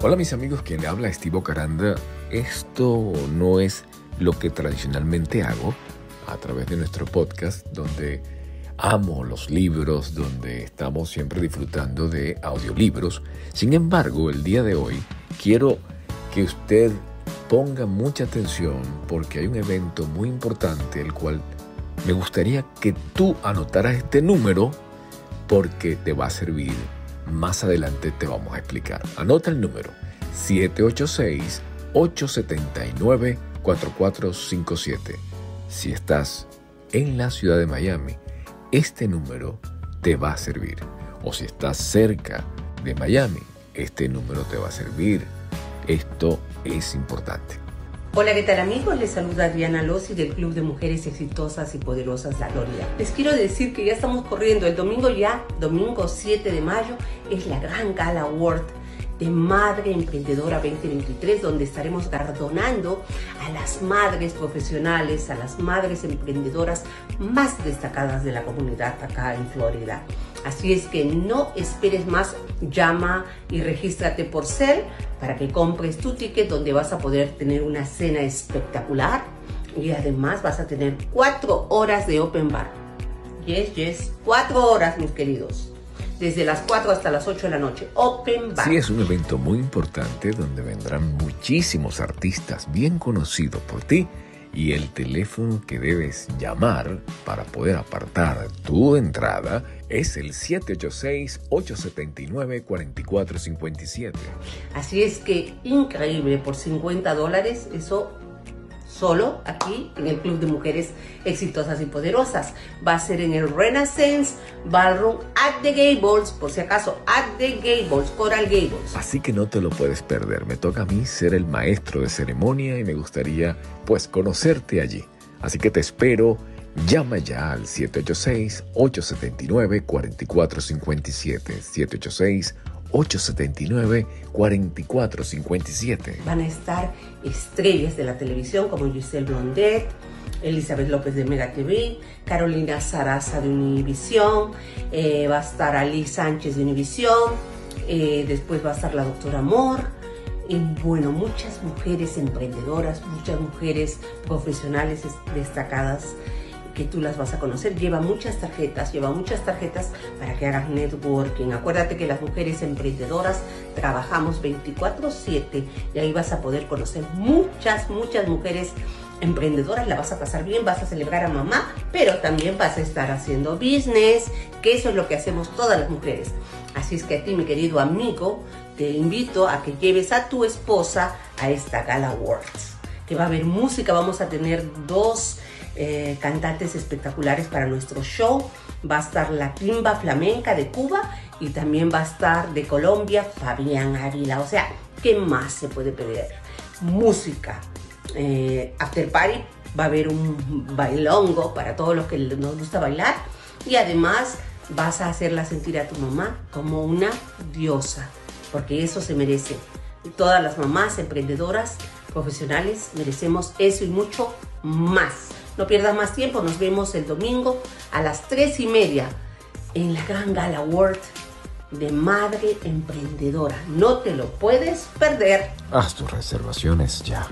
Hola mis amigos, quien habla Estivo Caranda. Esto no es lo que tradicionalmente hago a través de nuestro podcast, donde amo los libros, donde estamos siempre disfrutando de audiolibros. Sin embargo, el día de hoy quiero que usted ponga mucha atención porque hay un evento muy importante, el cual me gustaría que tú anotaras este número porque te va a servir más adelante te vamos a explicar. Anota el número 786-879-4457. Si estás en la ciudad de Miami, este número te va a servir. O si estás cerca de Miami, este número te va a servir. Esto es importante. Hola, ¿qué tal amigos? Les saluda Adriana Lossi del Club de Mujeres Exitosas y Poderosas La Gloria. Les quiero decir que ya estamos corriendo, el domingo ya, domingo 7 de mayo, es la Gran Gala Award de Madre Emprendedora 2023, donde estaremos galardonando a las madres profesionales, a las madres emprendedoras más destacadas de la comunidad acá en Florida. Así es que no esperes más, llama y regístrate por CEL para que compres tu ticket donde vas a poder tener una cena espectacular y además vas a tener cuatro horas de open bar. Yes, yes, cuatro horas, mis queridos. Desde las 4 hasta las 8 de la noche. Open bar. Sí, es un evento muy importante donde vendrán muchísimos artistas bien conocidos por ti y el teléfono que debes llamar para poder apartar tu entrada es el 786-879-4457. Así es que increíble, por 50 dólares, eso solo aquí en el Club de Mujeres Exitosas y Poderosas. Va a ser en el Renaissance Ballroom at the Gables, por si acaso, at the Gables, Coral Gables. Así que no te lo puedes perder. Me toca a mí ser el maestro de ceremonia y me gustaría pues conocerte allí. Así que te espero. Llama ya al 786-879-4457. 786 879-4457. Van a estar estrellas de la televisión como Giselle Blondet, Elizabeth López de Mega TV, Carolina Sarasa de Univisión, eh, va a estar Ali Sánchez de Univisión, eh, después va a estar la doctora Amor. Y bueno, muchas mujeres emprendedoras, muchas mujeres profesionales destacadas que tú las vas a conocer. Lleva muchas tarjetas, lleva muchas tarjetas para que hagas networking. Acuérdate que las mujeres emprendedoras trabajamos 24/7 y ahí vas a poder conocer muchas, muchas mujeres emprendedoras, la vas a pasar bien, vas a celebrar a mamá, pero también vas a estar haciendo business, que eso es lo que hacemos todas las mujeres. Así es que a ti, mi querido amigo, te invito a que lleves a tu esposa a esta Gala Awards, que va a haber música, vamos a tener dos eh, cantantes espectaculares para nuestro show. Va a estar la timba flamenca de Cuba y también va a estar de Colombia Fabián Ávila. O sea, ¿qué más se puede pedir? Música. Eh, after party va a haber un bailongo para todos los que nos gusta bailar y además vas a hacerla sentir a tu mamá como una diosa, porque eso se merece. Todas las mamás emprendedoras, profesionales, merecemos eso y mucho más. No pierdas más tiempo, nos vemos el domingo a las 3 y media en la Gran Gala World de Madre Emprendedora. No te lo puedes perder. Haz tus reservaciones ya.